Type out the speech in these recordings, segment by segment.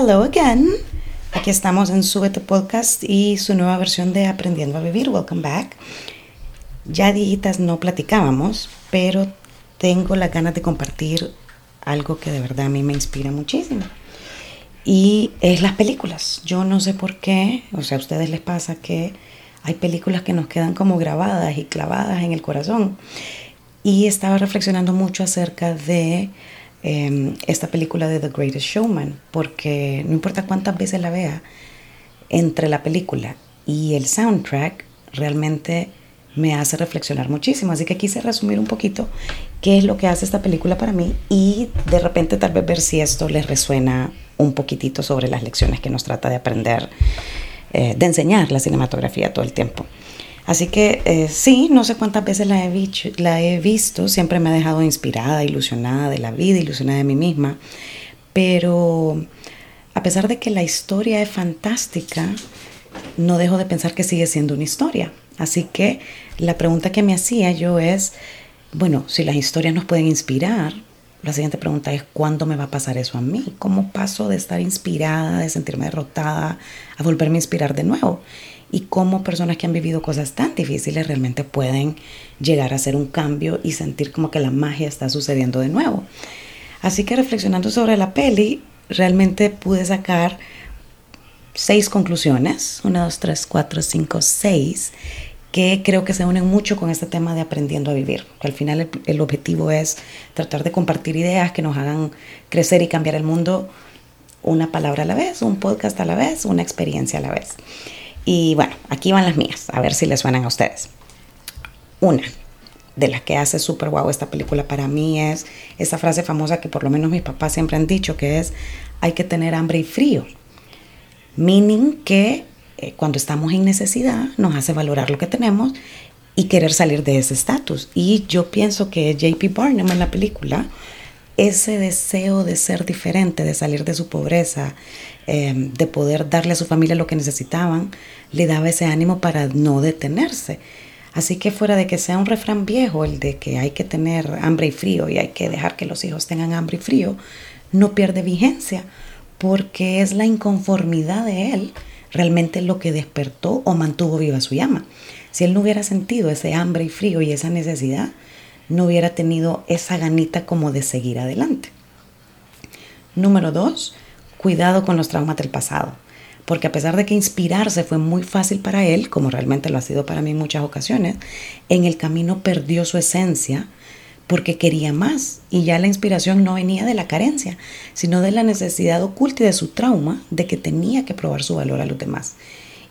Hello again. Aquí estamos en Súbete Podcast y su nueva versión de Aprendiendo a Vivir. Welcome back. Ya dijitas no platicábamos, pero tengo la ganas de compartir algo que de verdad a mí me inspira muchísimo. Y es las películas. Yo no sé por qué, o sea, a ustedes les pasa que hay películas que nos quedan como grabadas y clavadas en el corazón. Y estaba reflexionando mucho acerca de Em, esta película de The Greatest Showman, porque no importa cuántas veces la vea, entre la película y el soundtrack realmente me hace reflexionar muchísimo. Así que quise resumir un poquito qué es lo que hace esta película para mí y de repente tal vez ver si esto les resuena un poquitito sobre las lecciones que nos trata de aprender, eh, de enseñar la cinematografía todo el tiempo. Así que eh, sí, no sé cuántas veces la he, la he visto, siempre me ha dejado inspirada, ilusionada de la vida, ilusionada de mí misma, pero a pesar de que la historia es fantástica, no dejo de pensar que sigue siendo una historia. Así que la pregunta que me hacía yo es, bueno, si las historias nos pueden inspirar, la siguiente pregunta es, ¿cuándo me va a pasar eso a mí? ¿Cómo paso de estar inspirada, de sentirme derrotada, a volverme a inspirar de nuevo? Y cómo personas que han vivido cosas tan difíciles realmente pueden llegar a hacer un cambio y sentir como que la magia está sucediendo de nuevo. Así que reflexionando sobre la peli, realmente pude sacar seis conclusiones, una, dos, tres, cuatro, cinco, seis, que creo que se unen mucho con este tema de aprendiendo a vivir. Al final el, el objetivo es tratar de compartir ideas que nos hagan crecer y cambiar el mundo una palabra a la vez, un podcast a la vez, una experiencia a la vez. Y bueno, aquí van las mías, a ver si les suenan a ustedes. Una de las que hace súper guau esta película para mí es esa frase famosa que por lo menos mis papás siempre han dicho, que es hay que tener hambre y frío. Meaning que eh, cuando estamos en necesidad nos hace valorar lo que tenemos y querer salir de ese estatus. Y yo pienso que JP Barnum en la película ese deseo de ser diferente, de salir de su pobreza, eh, de poder darle a su familia lo que necesitaban, le daba ese ánimo para no detenerse. Así que fuera de que sea un refrán viejo, el de que hay que tener hambre y frío y hay que dejar que los hijos tengan hambre y frío, no pierde vigencia, porque es la inconformidad de él realmente lo que despertó o mantuvo viva su llama. Si él no hubiera sentido ese hambre y frío y esa necesidad, no hubiera tenido esa ganita como de seguir adelante. Número dos, cuidado con los traumas del pasado, porque a pesar de que inspirarse fue muy fácil para él, como realmente lo ha sido para mí en muchas ocasiones, en el camino perdió su esencia porque quería más y ya la inspiración no venía de la carencia, sino de la necesidad oculta y de su trauma de que tenía que probar su valor a los demás.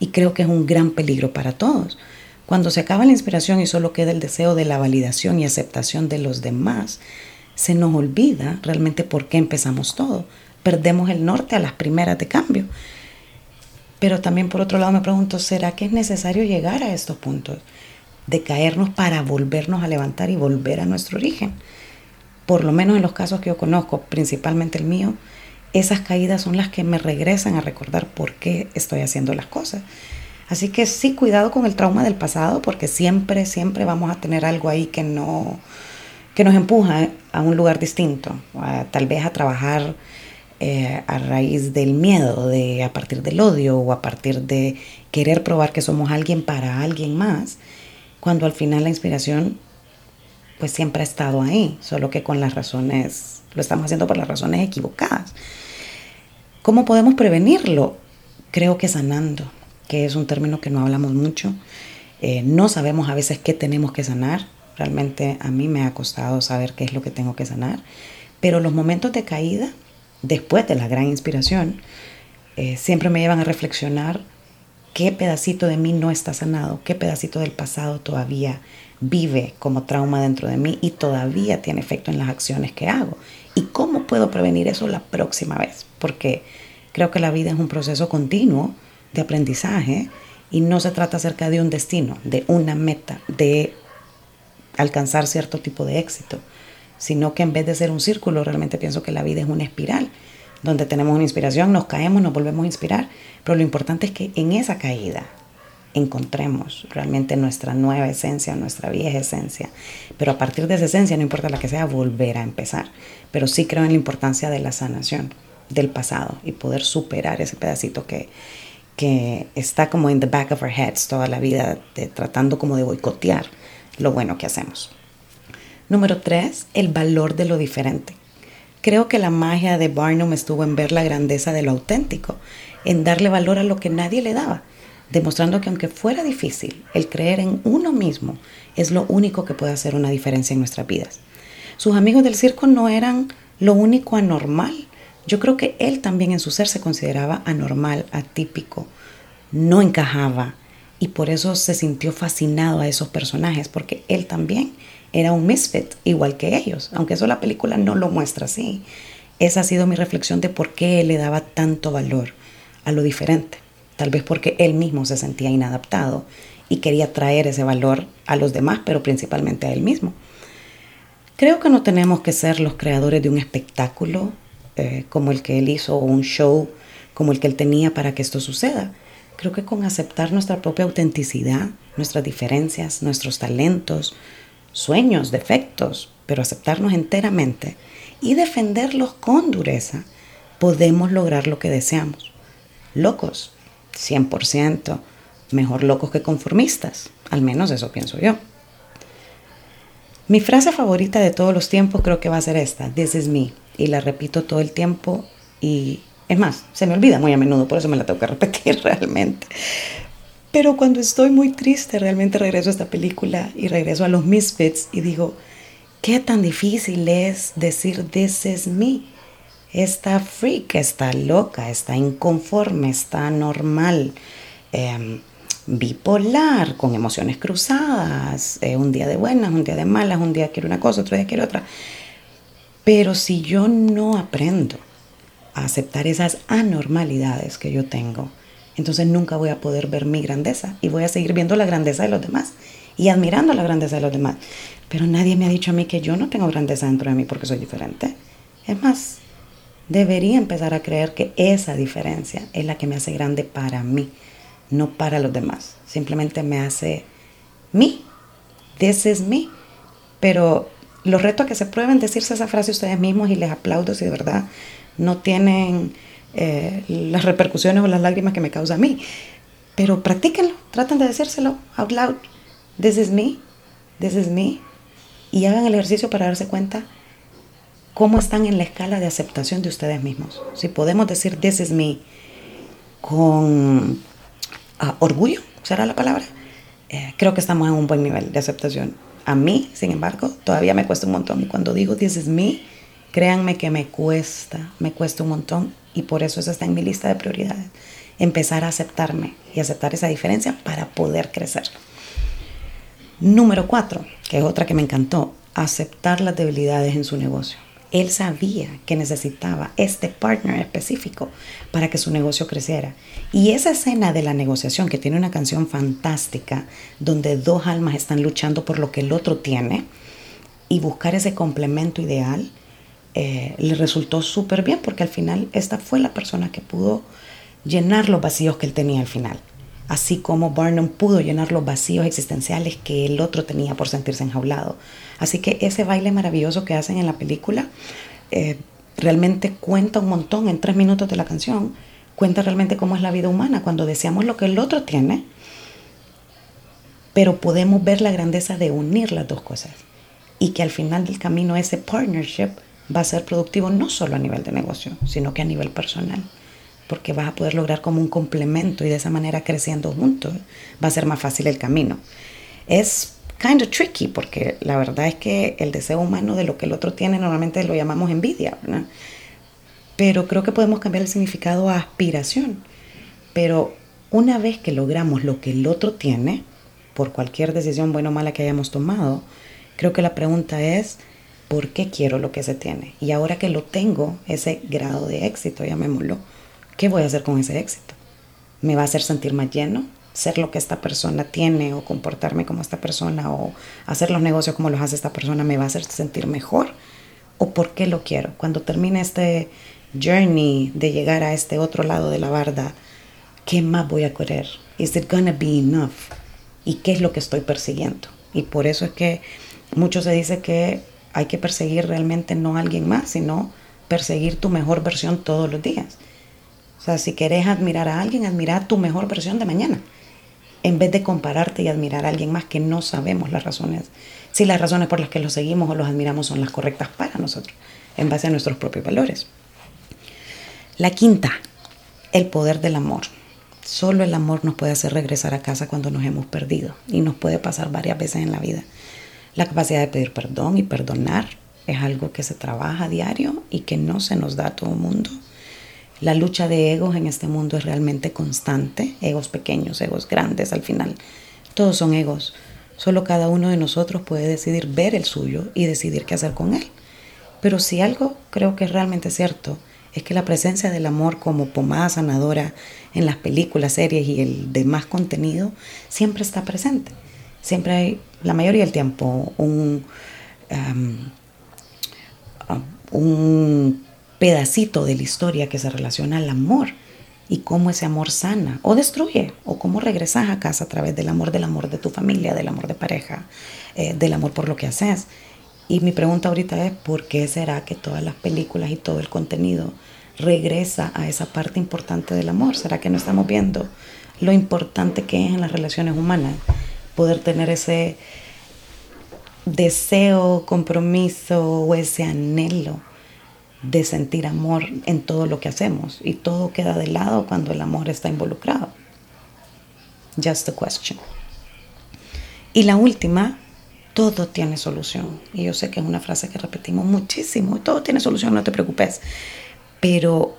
Y creo que es un gran peligro para todos, cuando se acaba la inspiración y solo queda el deseo de la validación y aceptación de los demás, se nos olvida realmente por qué empezamos todo. Perdemos el norte a las primeras de cambio. Pero también por otro lado me pregunto, ¿será que es necesario llegar a estos puntos? De caernos para volvernos a levantar y volver a nuestro origen. Por lo menos en los casos que yo conozco, principalmente el mío, esas caídas son las que me regresan a recordar por qué estoy haciendo las cosas. Así que sí, cuidado con el trauma del pasado, porque siempre, siempre vamos a tener algo ahí que no, que nos empuja a un lugar distinto, tal vez a trabajar eh, a raíz del miedo, de a partir del odio o a partir de querer probar que somos alguien para alguien más, cuando al final la inspiración pues siempre ha estado ahí, solo que con las razones, lo estamos haciendo por las razones equivocadas. ¿Cómo podemos prevenirlo? Creo que sanando, que es un término que no hablamos mucho. Eh, no sabemos a veces qué tenemos que sanar. Realmente a mí me ha costado saber qué es lo que tengo que sanar. Pero los momentos de caída, después de la gran inspiración, eh, siempre me llevan a reflexionar qué pedacito de mí no está sanado, qué pedacito del pasado todavía vive como trauma dentro de mí y todavía tiene efecto en las acciones que hago. ¿Y cómo puedo prevenir eso la próxima vez? Porque creo que la vida es un proceso continuo de aprendizaje y no se trata acerca de un destino, de una meta, de alcanzar cierto tipo de éxito, sino que en vez de ser un círculo, realmente pienso que la vida es una espiral, donde tenemos una inspiración, nos caemos, nos volvemos a inspirar, pero lo importante es que en esa caída encontremos realmente nuestra nueva esencia, nuestra vieja esencia, pero a partir de esa esencia, no importa la que sea, volver a empezar, pero sí creo en la importancia de la sanación del pasado y poder superar ese pedacito que, que está como en the back of our heads toda la vida, tratando como de boicotear lo bueno que hacemos. Número tres, el valor de lo diferente. Creo que la magia de Barnum estuvo en ver la grandeza de lo auténtico, en darle valor a lo que nadie le daba, demostrando que aunque fuera difícil, el creer en uno mismo es lo único que puede hacer una diferencia en nuestras vidas. Sus amigos del circo no eran lo único anormal. Yo creo que él también en su ser se consideraba anormal, atípico, no encajaba y por eso se sintió fascinado a esos personajes, porque él también era un misfit, igual que ellos, aunque eso la película no lo muestra así. Esa ha sido mi reflexión de por qué él le daba tanto valor a lo diferente. Tal vez porque él mismo se sentía inadaptado y quería traer ese valor a los demás, pero principalmente a él mismo. Creo que no tenemos que ser los creadores de un espectáculo eh, como el que él hizo o un show como el que él tenía para que esto suceda. Creo que con aceptar nuestra propia autenticidad, nuestras diferencias, nuestros talentos, sueños, defectos, pero aceptarnos enteramente y defenderlos con dureza, podemos lograr lo que deseamos. Locos, 100%, mejor locos que conformistas, al menos eso pienso yo. Mi frase favorita de todos los tiempos creo que va a ser esta, This is me, y la repito todo el tiempo y es más, se me olvida muy a menudo, por eso me la tengo que repetir realmente. Pero cuando estoy muy triste, realmente regreso a esta película y regreso a los Misfits y digo, qué tan difícil es decir This is me. Está freak, está loca, está inconforme, está normal, em, bipolar, con emociones cruzadas, eh, un día de buenas, un día de malas, un día quiero una cosa, otro día quiero otra. Pero si yo no aprendo a aceptar esas anormalidades que yo tengo, entonces nunca voy a poder ver mi grandeza y voy a seguir viendo la grandeza de los demás y admirando la grandeza de los demás. Pero nadie me ha dicho a mí que yo no tengo grandeza dentro de mí porque soy diferente. Es más, debería empezar a creer que esa diferencia es la que me hace grande para mí, no para los demás. Simplemente me hace mí. This is me. Pero los reto a que se prueben decirse esa frase ustedes mismos y les aplaudo si de verdad no tienen eh, las repercusiones o las lágrimas que me causa a mí. Pero practíquenlo, traten de decírselo out loud. This is me, this is me. Y hagan el ejercicio para darse cuenta cómo están en la escala de aceptación de ustedes mismos. Si podemos decir this is me con ah, orgullo, será la palabra, eh, creo que estamos en un buen nivel de aceptación. A mí, sin embargo, todavía me cuesta un montón. Y cuando digo this is me, créanme que me cuesta, me cuesta un montón y por eso eso está en mi lista de prioridades. Empezar a aceptarme y aceptar esa diferencia para poder crecer. Número cuatro, que es otra que me encantó, aceptar las debilidades en su negocio. Él sabía que necesitaba este partner específico para que su negocio creciera. Y esa escena de la negociación, que tiene una canción fantástica, donde dos almas están luchando por lo que el otro tiene, y buscar ese complemento ideal, eh, le resultó súper bien porque al final esta fue la persona que pudo llenar los vacíos que él tenía al final. Así como Barnum pudo llenar los vacíos existenciales que el otro tenía por sentirse enjaulado. Así que ese baile maravilloso que hacen en la película eh, realmente cuenta un montón en tres minutos de la canción. Cuenta realmente cómo es la vida humana cuando deseamos lo que el otro tiene, pero podemos ver la grandeza de unir las dos cosas y que al final del camino ese partnership va a ser productivo no solo a nivel de negocio, sino que a nivel personal, porque vas a poder lograr como un complemento y de esa manera creciendo juntos va a ser más fácil el camino. Es kind of tricky porque la verdad es que el deseo humano de lo que el otro tiene normalmente lo llamamos envidia, Pero creo que podemos cambiar el significado a aspiración. Pero una vez que logramos lo que el otro tiene, por cualquier decisión buena o mala que hayamos tomado, creo que la pregunta es, por qué quiero lo que se tiene. Y ahora que lo tengo, ese grado de éxito, llamémoslo, ¿qué voy a hacer con ese éxito? ¿Me va a hacer sentir más lleno? ¿Ser lo que esta persona tiene o comportarme como esta persona o hacer los negocios como los hace esta persona me va a hacer sentir mejor? ¿O por qué lo quiero? Cuando termine este journey de llegar a este otro lado de la barda, ¿qué más voy a querer? ¿Is it gonna be enough? ¿Y qué es lo que estoy persiguiendo? Y por eso es que mucho se dice que hay que perseguir realmente no a alguien más, sino perseguir tu mejor versión todos los días. Sea, si querés admirar a alguien, admirar tu mejor versión de mañana, en vez de compararte y admirar a alguien más que no sabemos las razones, si las razones por las que los seguimos o los admiramos son las correctas para nosotros, en base a nuestros propios valores. La quinta, el poder del amor. Solo el amor nos puede hacer regresar a casa cuando nos hemos perdido y nos puede pasar varias veces en la vida. La capacidad de pedir perdón y perdonar es algo que se trabaja a diario y que no se nos da a todo el mundo. La lucha de egos en este mundo es realmente constante, egos pequeños, egos grandes al final. Todos son egos. Solo cada uno de nosotros puede decidir ver el suyo y decidir qué hacer con él. Pero si algo creo que es realmente cierto, es que la presencia del amor como pomada sanadora en las películas, series y el demás contenido siempre está presente. Siempre hay, la mayoría del tiempo, un, un pedacito de la historia que se relaciona al amor y cómo ese amor sana o destruye, o cómo regresas a casa a través del amor, del amor de tu familia, del amor de pareja, eh, del amor por lo que haces. Y mi pregunta ahorita es, ¿por qué será que todas las películas y todo el contenido regresa a esa parte importante del amor? ¿Será que no estamos viendo lo importante que es en las relaciones humanas poder tener ese deseo, compromiso o ese anhelo de sentir amor en todo lo que hacemos y todo queda de lado cuando el amor está involucrado. Just a question. Y la última, todo tiene solución. Y yo sé que es una frase que repetimos muchísimo, todo tiene solución, no te preocupes. Pero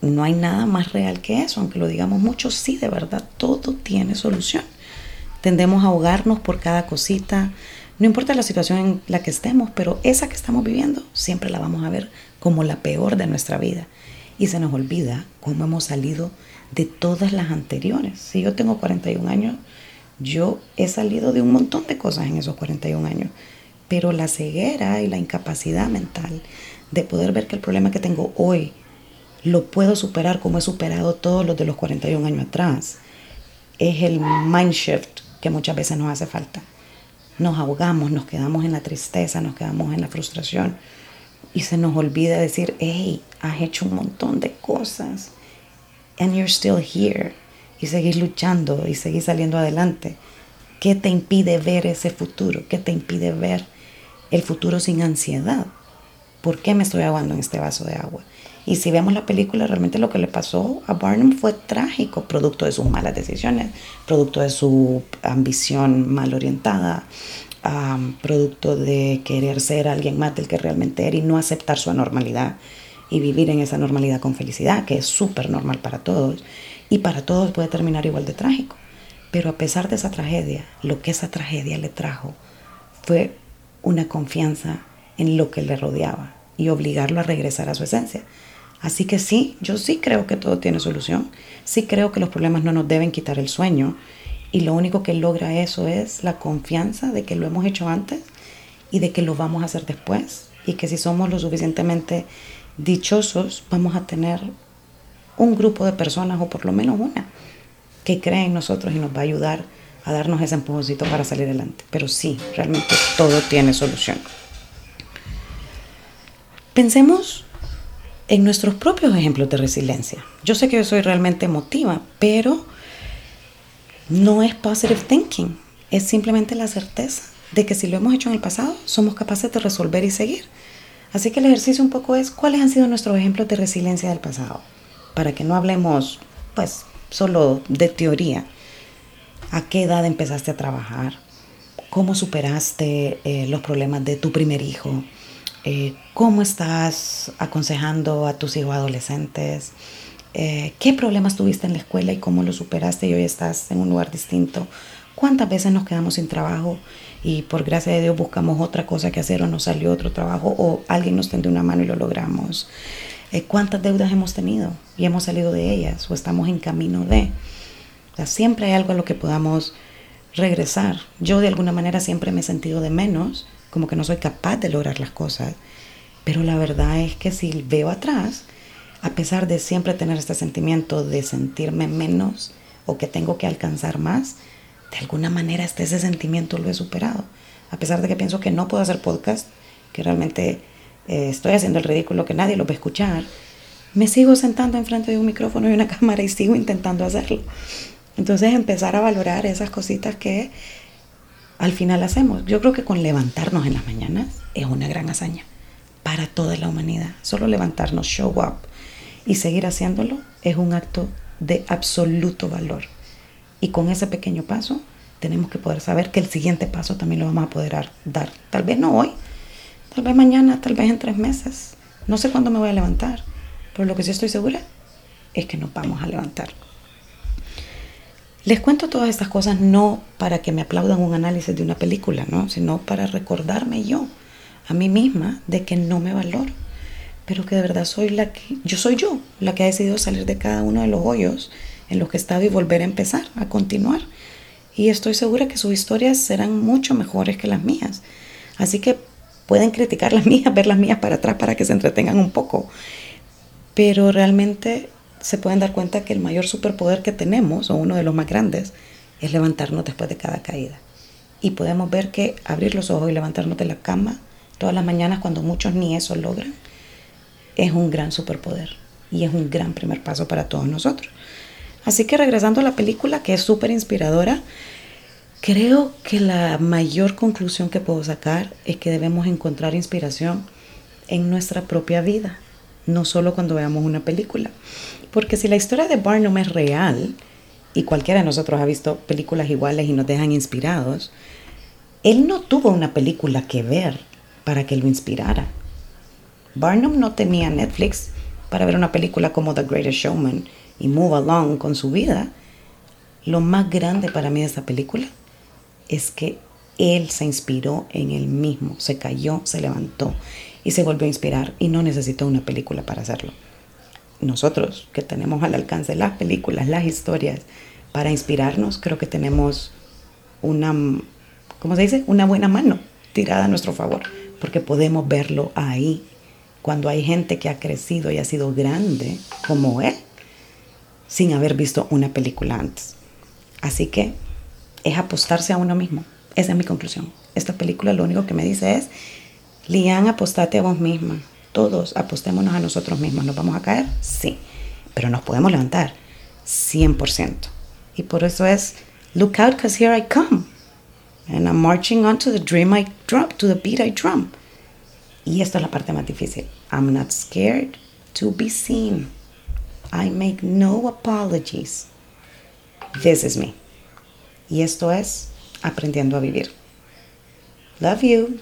no hay nada más real que eso, aunque lo digamos mucho, sí, de verdad, todo tiene solución. Tendemos a ahogarnos por cada cosita, no importa la situación en la que estemos, pero esa que estamos viviendo siempre la vamos a ver como la peor de nuestra vida. Y se nos olvida cómo hemos salido de todas las anteriores. Si yo tengo 41 años, yo he salido de un montón de cosas en esos 41 años. Pero la ceguera y la incapacidad mental de poder ver que el problema que tengo hoy lo puedo superar como he superado todos los de los 41 años atrás, es el mind shift que muchas veces nos hace falta. Nos ahogamos, nos quedamos en la tristeza, nos quedamos en la frustración y se nos olvida decir, hey, has hecho un montón de cosas and you're still here y seguís luchando y seguís saliendo adelante. ¿Qué te impide ver ese futuro? ¿Qué te impide ver el futuro sin ansiedad? ¿Por qué me estoy ahogando en este vaso de agua? Y si vemos la película, realmente lo que le pasó a Barnum fue trágico, producto de sus malas decisiones, producto de su ambición mal orientada, producto de querer ser alguien más del que realmente era y no aceptar su anormalidad y vivir en esa normalidad con felicidad, que es súper normal para todos. Y para todos puede terminar igual de trágico. Pero a pesar de esa tragedia, lo que esa tragedia le trajo fue una confianza en lo que le rodeaba y obligarlo a regresar a su esencia. Así que sí, yo sí creo que todo tiene solución. Sí creo que los problemas no nos deben quitar el sueño y lo único que logra eso es la confianza de que lo hemos hecho antes y de que lo vamos a hacer después. Y que si somos lo suficientemente dichosos, vamos a tener un grupo de personas, o por lo menos una, que cree en nosotros y nos va a ayudar a darnos ese empujoncito para salir adelante. Pero sí, realmente todo tiene solución. Pensemos en nuestros propios ejemplos de resiliencia. Yo sé que yo soy realmente emotiva, pero no es positive thinking, es simplemente la certeza de que si lo hemos hecho en el pasado, somos capaces de resolver y seguir. Así que el ejercicio un poco es cuáles han sido nuestros ejemplos de resiliencia del pasado, para que no hablemos pues solo de teoría. ¿A qué edad empezaste a trabajar? ¿Cómo superaste eh, los problemas de tu primer hijo? Eh, ¿Cómo estás aconsejando a tus hijos adolescentes? Eh, qué problemas tuviste en la escuela y cómo lo superaste y hoy estás en un lugar distinto. ¿Cuántas veces nos quedamos sin trabajo y por gracia de Dios buscamos otra cosa que hacer o nos salió otro trabajo o alguien nos tendió una mano y lo logramos? Eh, ¿Cuántas deudas hemos tenido y hemos salido de ellas o estamos en camino de? siempre hay algo a lo que podamos regresar. Yo de alguna manera siempre me he sentido de menos, como que no soy capaz de lograr las cosas, pero la verdad es que si veo atrás, a pesar de siempre tener este sentimiento de sentirme menos o que tengo que alcanzar más, de alguna manera este, ese sentimiento lo he superado. A pesar de que pienso que no puedo hacer podcast, que realmente eh, estoy haciendo el ridículo que nadie lo va a escuchar, me sigo sentando enfrente de un micrófono y una cámara y sigo intentando hacerlo. Entonces empezar a valorar esas cositas que al final hacemos. Yo creo que con levantarnos en las mañanas es una gran hazaña para toda la humanidad. Solo levantarnos, show up y seguir haciéndolo es un acto de absoluto valor. Y con ese pequeño paso tenemos que poder saber que el siguiente paso también lo vamos a poder dar. Tal vez no hoy, tal vez mañana, tal vez en tres meses. No sé cuándo me voy a levantar, pero lo que sí estoy segura es que nos vamos a levantar. Les cuento todas estas cosas no para que me aplaudan un análisis de una película, ¿no? sino para recordarme yo a mí misma de que no me valoro, pero que de verdad soy la que, yo soy yo, la que ha decidido salir de cada uno de los hoyos en los que estaba y volver a empezar, a continuar. Y estoy segura que sus historias serán mucho mejores que las mías. Así que pueden criticar las mías, ver las mías para atrás para que se entretengan un poco. Pero realmente se pueden dar cuenta que el mayor superpoder que tenemos, o uno de los más grandes, es levantarnos después de cada caída. Y podemos ver que abrir los ojos y levantarnos de la cama todas las mañanas, cuando muchos ni eso logran, es un gran superpoder y es un gran primer paso para todos nosotros. Así que regresando a la película, que es súper inspiradora, creo que la mayor conclusión que puedo sacar es que debemos encontrar inspiración en nuestra propia vida, no solo cuando veamos una película. Porque si la historia de Barnum es real, y cualquiera de nosotros ha visto películas iguales y nos dejan inspirados, él no tuvo una película que ver para que lo inspirara. Barnum no tenía Netflix para ver una película como The Greatest Showman y Move Along con su vida. Lo más grande para mí de esa película es que él se inspiró en él mismo, se cayó, se levantó y se volvió a inspirar y no necesitó una película para hacerlo nosotros que tenemos al alcance las películas, las historias, para inspirarnos, creo que tenemos una, ¿cómo se dice? Una buena mano tirada a nuestro favor, porque podemos verlo ahí, cuando hay gente que ha crecido y ha sido grande como él, sin haber visto una película antes. Así que es apostarse a uno mismo. Esa es mi conclusión. Esta película lo único que me dice es, Lian, apostate a vos misma todos apostémonos a nosotros mismos. ¿Nos vamos a caer? Sí, pero nos podemos levantar 100%. Y por eso es, look out because here I come. And I'm marching on to the dream I drum, to the beat I drum. Y esto es la parte más difícil. I'm not scared to be seen. I make no apologies. This is me. Y esto es aprendiendo a vivir. Love you.